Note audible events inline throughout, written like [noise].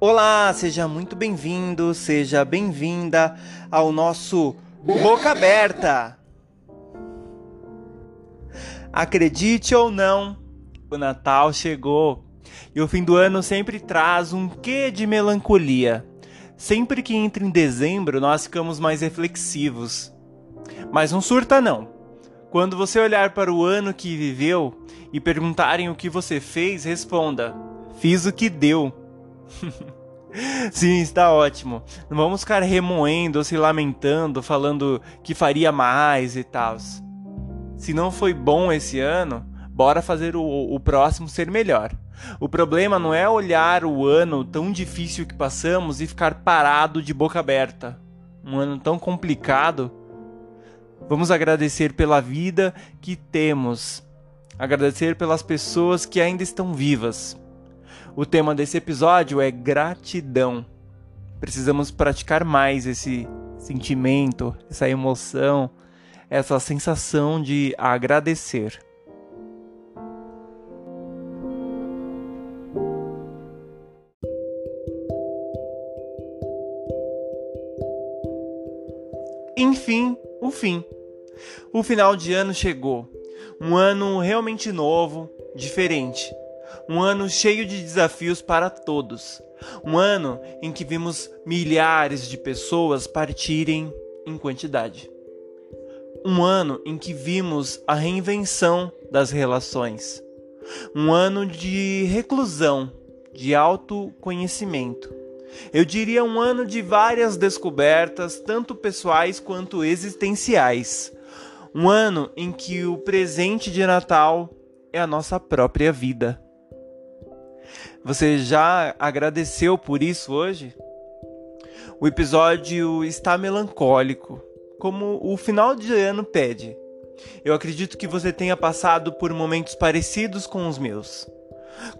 Olá, seja muito bem-vindo, seja bem-vinda ao nosso Boca Aberta. Acredite ou não, o Natal chegou e o fim do ano sempre traz um quê de melancolia. Sempre que entra em dezembro, nós ficamos mais reflexivos. Mas não surta não. Quando você olhar para o ano que viveu e perguntarem o que você fez, responda: Fiz o que deu. [laughs] Sim, está ótimo. Não vamos ficar remoendo ou se lamentando, falando que faria mais e tal. Se não foi bom esse ano, bora fazer o, o próximo ser melhor. O problema não é olhar o ano tão difícil que passamos e ficar parado de boca aberta. Um ano tão complicado. Vamos agradecer pela vida que temos, agradecer pelas pessoas que ainda estão vivas o tema desse episódio é gratidão. Precisamos praticar mais esse sentimento, essa emoção, essa sensação de agradecer. Enfim, o fim. O final de ano chegou. Um ano realmente novo, diferente um ano cheio de desafios para todos. Um ano em que vimos milhares de pessoas partirem em quantidade. Um ano em que vimos a reinvenção das relações. Um ano de reclusão, de autoconhecimento. Eu diria um ano de várias descobertas, tanto pessoais quanto existenciais. Um ano em que o presente de Natal é a nossa própria vida. Você já agradeceu por isso hoje? O episódio está melancólico, como o final de ano pede. Eu acredito que você tenha passado por momentos parecidos com os meus.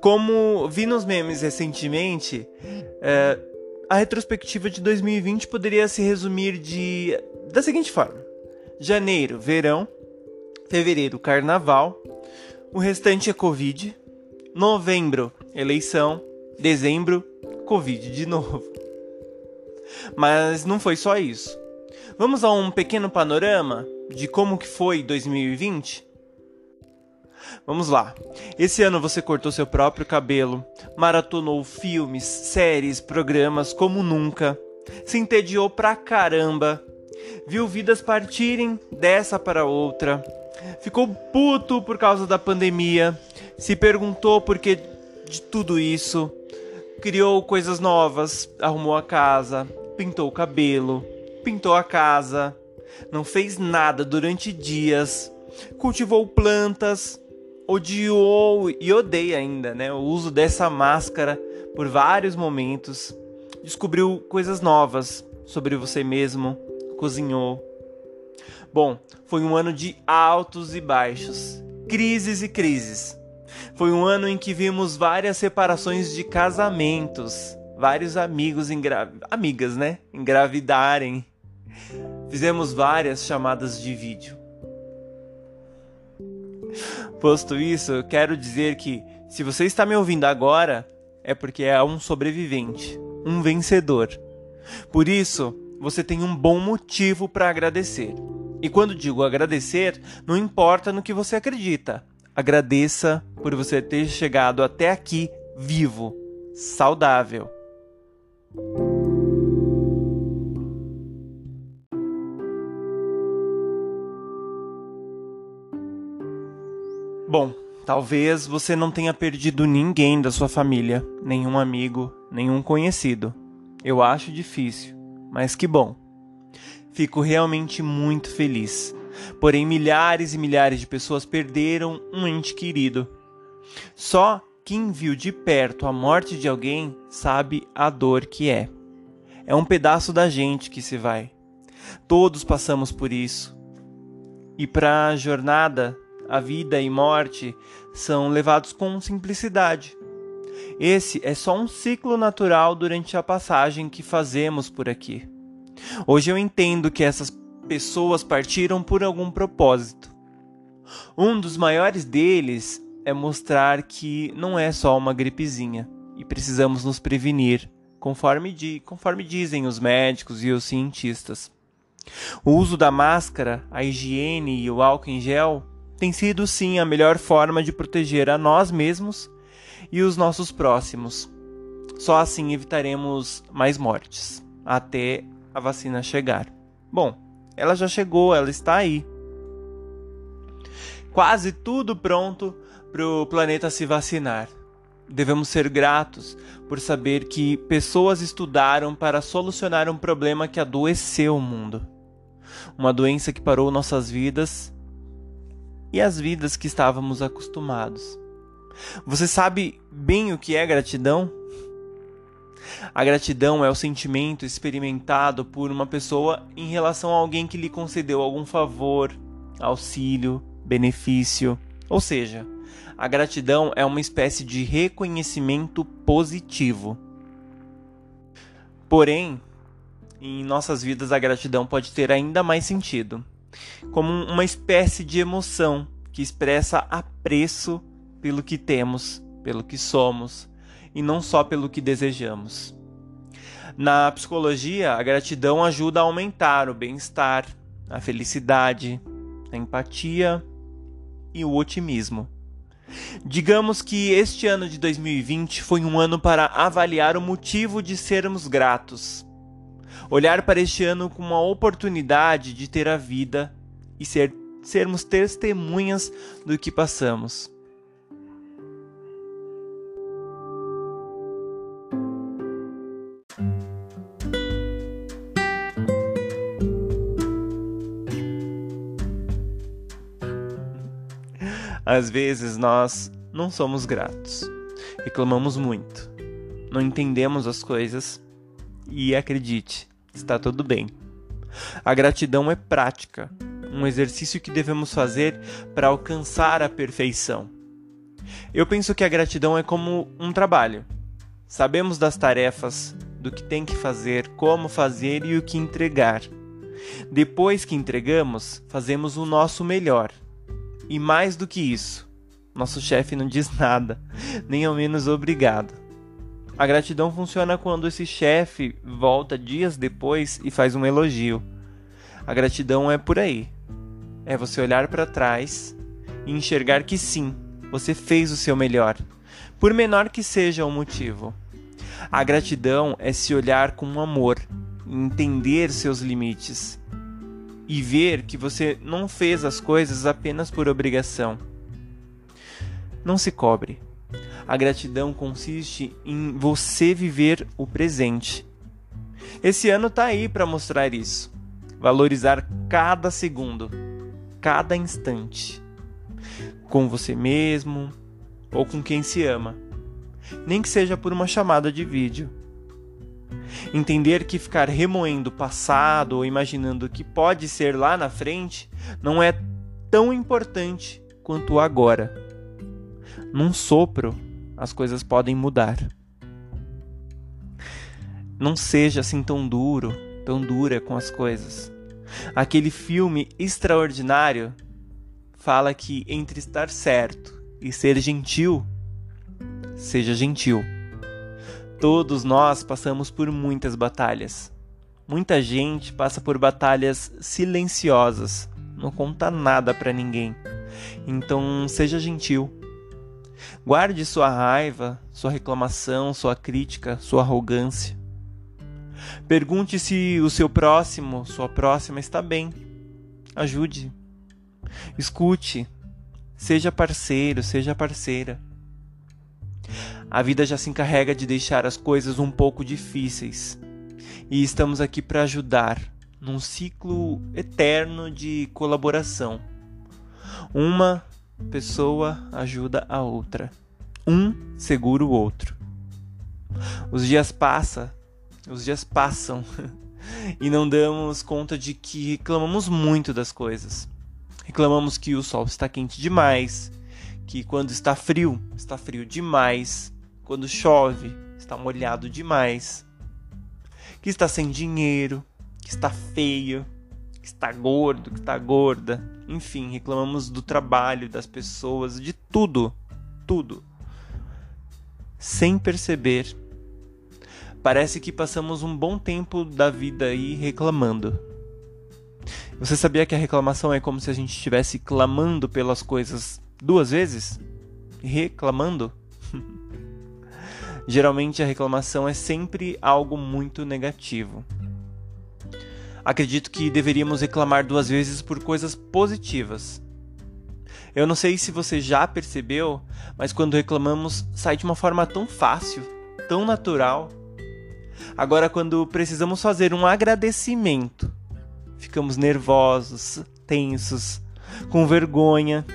Como vi nos memes recentemente, é, a retrospectiva de 2020 poderia se resumir de da seguinte forma: janeiro, verão, fevereiro, carnaval, o restante é Covid, novembro, eleição, dezembro, Covid de novo. Mas não foi só isso. Vamos a um pequeno panorama de como que foi 2020? Vamos lá. Esse ano você cortou seu próprio cabelo, maratonou filmes, séries, programas como nunca, se entediou pra caramba, viu vidas partirem dessa para outra, ficou puto por causa da pandemia, se perguntou por que de tudo isso, criou coisas novas, arrumou a casa, pintou o cabelo, pintou a casa, não fez nada durante dias, cultivou plantas, odiou e odeia ainda, né, o uso dessa máscara por vários momentos, descobriu coisas novas sobre você mesmo, cozinhou. Bom, foi um ano de altos e baixos, crises e crises. Foi um ano em que vimos várias separações de casamentos, vários amigos engra... amigas, né, engravidarem. Fizemos várias chamadas de vídeo. Posto isso, quero dizer que se você está me ouvindo agora, é porque é um sobrevivente, um vencedor. Por isso, você tem um bom motivo para agradecer. E quando digo agradecer, não importa no que você acredita, Agradeça por você ter chegado até aqui vivo, saudável. Bom, talvez você não tenha perdido ninguém da sua família, nenhum amigo, nenhum conhecido. Eu acho difícil, mas que bom. Fico realmente muito feliz Porém, milhares e milhares de pessoas perderam um ente querido. Só quem viu de perto a morte de alguém sabe a dor que é. É um pedaço da gente que se vai. Todos passamos por isso. E para a jornada, a vida e morte são levados com simplicidade. Esse é só um ciclo natural durante a passagem que fazemos por aqui. Hoje eu entendo que essas pessoas partiram por algum propósito. Um dos maiores deles é mostrar que não é só uma gripezinha e precisamos nos prevenir conforme, di conforme dizem os médicos e os cientistas. O uso da máscara, a higiene e o álcool em gel tem sido sim a melhor forma de proteger a nós mesmos e os nossos próximos. Só assim evitaremos mais mortes até a vacina chegar. Bom, ela já chegou, ela está aí. Quase tudo pronto para o planeta se vacinar. Devemos ser gratos por saber que pessoas estudaram para solucionar um problema que adoeceu o mundo. Uma doença que parou nossas vidas e as vidas que estávamos acostumados. Você sabe bem o que é gratidão? A gratidão é o sentimento experimentado por uma pessoa em relação a alguém que lhe concedeu algum favor, auxílio, benefício. Ou seja, a gratidão é uma espécie de reconhecimento positivo. Porém, em nossas vidas a gratidão pode ter ainda mais sentido, como uma espécie de emoção que expressa apreço pelo que temos, pelo que somos e não só pelo que desejamos. Na psicologia, a gratidão ajuda a aumentar o bem-estar, a felicidade, a empatia e o otimismo. Digamos que este ano de 2020 foi um ano para avaliar o motivo de sermos gratos. Olhar para este ano como uma oportunidade de ter a vida e ser, sermos testemunhas do que passamos. Às vezes nós não somos gratos, reclamamos muito, não entendemos as coisas e acredite, está tudo bem. A gratidão é prática, um exercício que devemos fazer para alcançar a perfeição. Eu penso que a gratidão é como um trabalho. Sabemos das tarefas, do que tem que fazer, como fazer e o que entregar. Depois que entregamos, fazemos o nosso melhor e mais do que isso, nosso chefe não diz nada, nem ao menos obrigado. A gratidão funciona quando esse chefe volta dias depois e faz um elogio. A gratidão é por aí. É você olhar para trás e enxergar que sim, você fez o seu melhor, por menor que seja o motivo. A gratidão é se olhar com amor, entender seus limites e ver que você não fez as coisas apenas por obrigação. Não se cobre. A gratidão consiste em você viver o presente. Esse ano tá aí para mostrar isso. Valorizar cada segundo, cada instante. Com você mesmo ou com quem se ama. Nem que seja por uma chamada de vídeo. Entender que ficar remoendo o passado ou imaginando o que pode ser lá na frente não é tão importante quanto o agora. Num sopro, as coisas podem mudar. Não seja assim tão duro, tão dura com as coisas. Aquele filme extraordinário fala que entre estar certo e ser gentil, seja gentil. Todos nós passamos por muitas batalhas. Muita gente passa por batalhas silenciosas, não conta nada para ninguém. Então, seja gentil. Guarde sua raiva, sua reclamação, sua crítica, sua arrogância. Pergunte se o seu próximo, sua próxima está bem. Ajude. Escute. Seja parceiro, seja parceira a vida já se encarrega de deixar as coisas um pouco difíceis. E estamos aqui para ajudar num ciclo eterno de colaboração. Uma pessoa ajuda a outra. Um segura o outro. Os dias passam, os dias passam [laughs] e não damos conta de que reclamamos muito das coisas. Reclamamos que o sol está quente demais, que quando está frio, está frio demais, quando chove, está molhado demais, que está sem dinheiro, que está feio, que está gordo, que está gorda. Enfim, reclamamos do trabalho, das pessoas, de tudo, tudo. Sem perceber. Parece que passamos um bom tempo da vida aí reclamando. Você sabia que a reclamação é como se a gente estivesse clamando pelas coisas duas vezes? Reclamando? Geralmente a reclamação é sempre algo muito negativo. Acredito que deveríamos reclamar duas vezes por coisas positivas. Eu não sei se você já percebeu, mas quando reclamamos sai de uma forma tão fácil, tão natural. Agora, quando precisamos fazer um agradecimento, ficamos nervosos, tensos, com vergonha.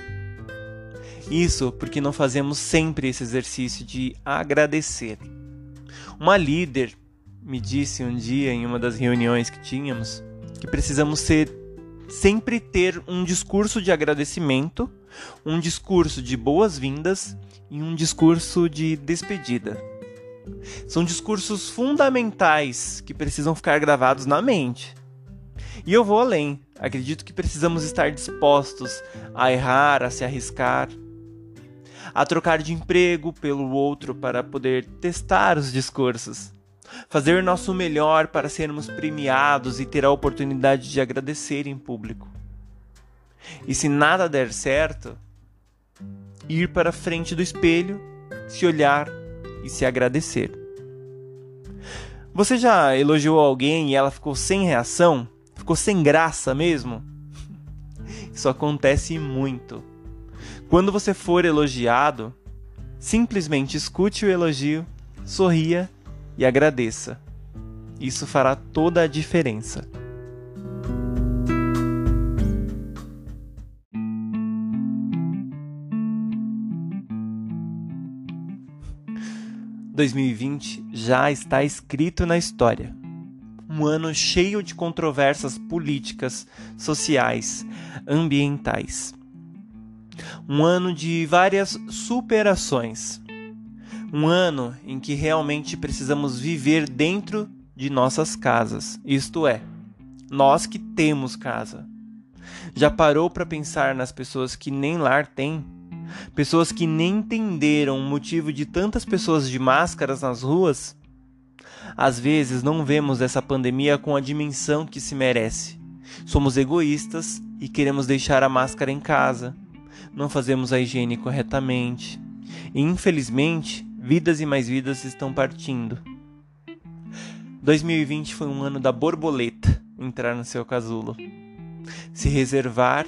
Isso porque não fazemos sempre esse exercício de agradecer. Uma líder me disse um dia em uma das reuniões que tínhamos que precisamos ser sempre ter um discurso de agradecimento, um discurso de boas-vindas e um discurso de despedida. São discursos fundamentais que precisam ficar gravados na mente. E eu vou além. Acredito que precisamos estar dispostos a errar, a se arriscar, a trocar de emprego pelo outro para poder testar os discursos. Fazer nosso melhor para sermos premiados e ter a oportunidade de agradecer em público. E se nada der certo, ir para frente do espelho, se olhar e se agradecer. Você já elogiou alguém e ela ficou sem reação? Ficou sem graça mesmo? Isso acontece muito. Quando você for elogiado, simplesmente escute o elogio, sorria e agradeça. Isso fará toda a diferença. 2020 já está escrito na história. Um ano cheio de controvérsias políticas, sociais, ambientais. Um ano de várias superações. Um ano em que realmente precisamos viver dentro de nossas casas, isto é, nós que temos casa. Já parou para pensar nas pessoas que nem lar têm? Pessoas que nem entenderam o motivo de tantas pessoas de máscaras nas ruas. Às vezes não vemos essa pandemia com a dimensão que se merece. Somos egoístas e queremos deixar a máscara em casa. Não fazemos a higiene corretamente. E infelizmente, vidas e mais vidas estão partindo. 2020 foi um ano da borboleta entrar no seu casulo. Se reservar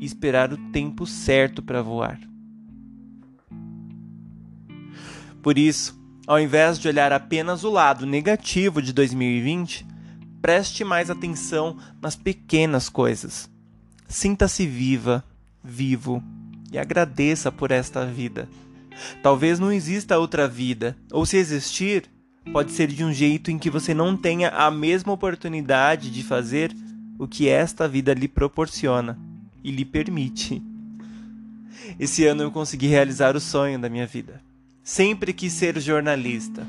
e esperar o tempo certo para voar. Por isso, ao invés de olhar apenas o lado negativo de 2020, preste mais atenção nas pequenas coisas. Sinta-se viva, vivo e agradeça por esta vida. Talvez não exista outra vida, ou se existir, pode ser de um jeito em que você não tenha a mesma oportunidade de fazer o que esta vida lhe proporciona e lhe permite. Esse ano eu consegui realizar o sonho da minha vida. Sempre quis ser jornalista.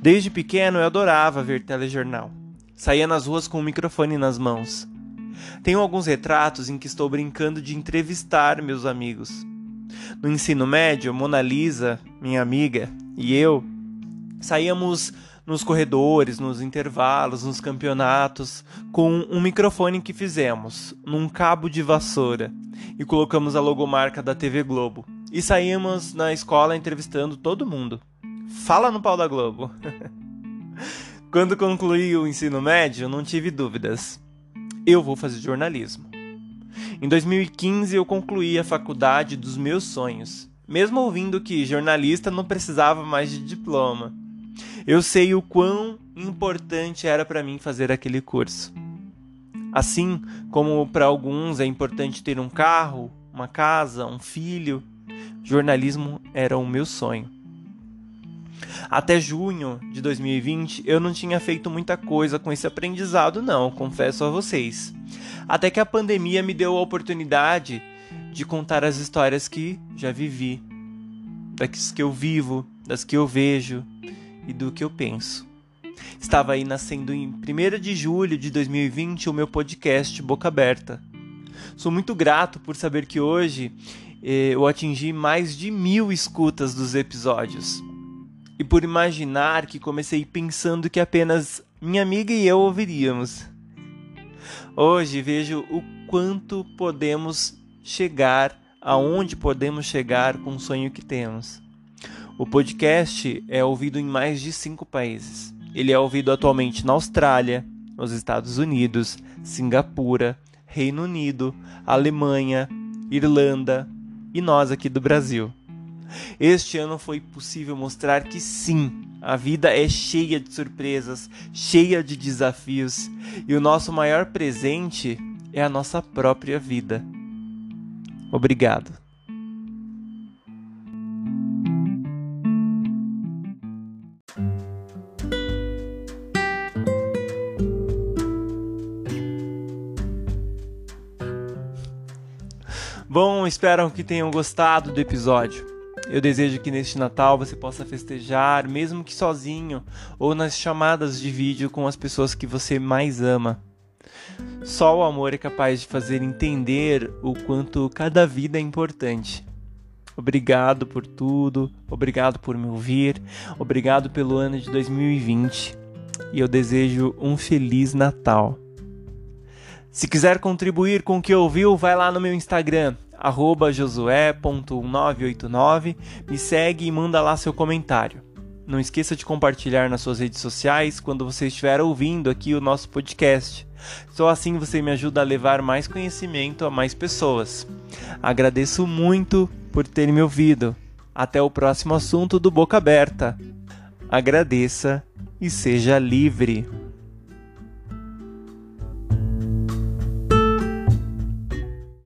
Desde pequeno eu adorava ver telejornal. Saía nas ruas com o microfone nas mãos. Tenho alguns retratos em que estou brincando de entrevistar meus amigos. No ensino médio, Mona Lisa, minha amiga, e eu saíamos nos corredores, nos intervalos, nos campeonatos, com um microfone que fizemos num cabo de vassoura e colocamos a logomarca da TV Globo. E saímos na escola entrevistando todo mundo. Fala no pau da Globo. [laughs] Quando concluí o ensino médio, não tive dúvidas. Eu vou fazer jornalismo. Em 2015 eu concluí a faculdade dos meus sonhos, mesmo ouvindo que jornalista não precisava mais de diploma. Eu sei o quão importante era para mim fazer aquele curso. Assim como para alguns é importante ter um carro, uma casa, um filho, jornalismo era o meu sonho. Até junho de 2020 eu não tinha feito muita coisa com esse aprendizado, não, confesso a vocês. Até que a pandemia me deu a oportunidade de contar as histórias que já vivi, das que eu vivo, das que eu vejo e do que eu penso. Estava aí nascendo em 1 de julho de 2020 o meu podcast Boca Aberta. Sou muito grato por saber que hoje eu atingi mais de mil escutas dos episódios. E por imaginar que comecei pensando que apenas minha amiga e eu ouviríamos. Hoje vejo o quanto podemos chegar, aonde podemos chegar com o sonho que temos. O podcast é ouvido em mais de cinco países. Ele é ouvido atualmente na Austrália, nos Estados Unidos, Singapura, Reino Unido, Alemanha, Irlanda e nós aqui do Brasil. Este ano foi possível mostrar que sim, a vida é cheia de surpresas, cheia de desafios, e o nosso maior presente é a nossa própria vida. Obrigado. Bom, espero que tenham gostado do episódio. Eu desejo que neste Natal você possa festejar, mesmo que sozinho, ou nas chamadas de vídeo com as pessoas que você mais ama. Só o amor é capaz de fazer entender o quanto cada vida é importante. Obrigado por tudo, obrigado por me ouvir, obrigado pelo ano de 2020 e eu desejo um feliz Natal. Se quiser contribuir com o que ouviu, vai lá no meu Instagram, josué.1989, me segue e manda lá seu comentário. Não esqueça de compartilhar nas suas redes sociais quando você estiver ouvindo aqui o nosso podcast. Só assim você me ajuda a levar mais conhecimento a mais pessoas. Agradeço muito por ter me ouvido. Até o próximo assunto do Boca Aberta. Agradeça e seja livre.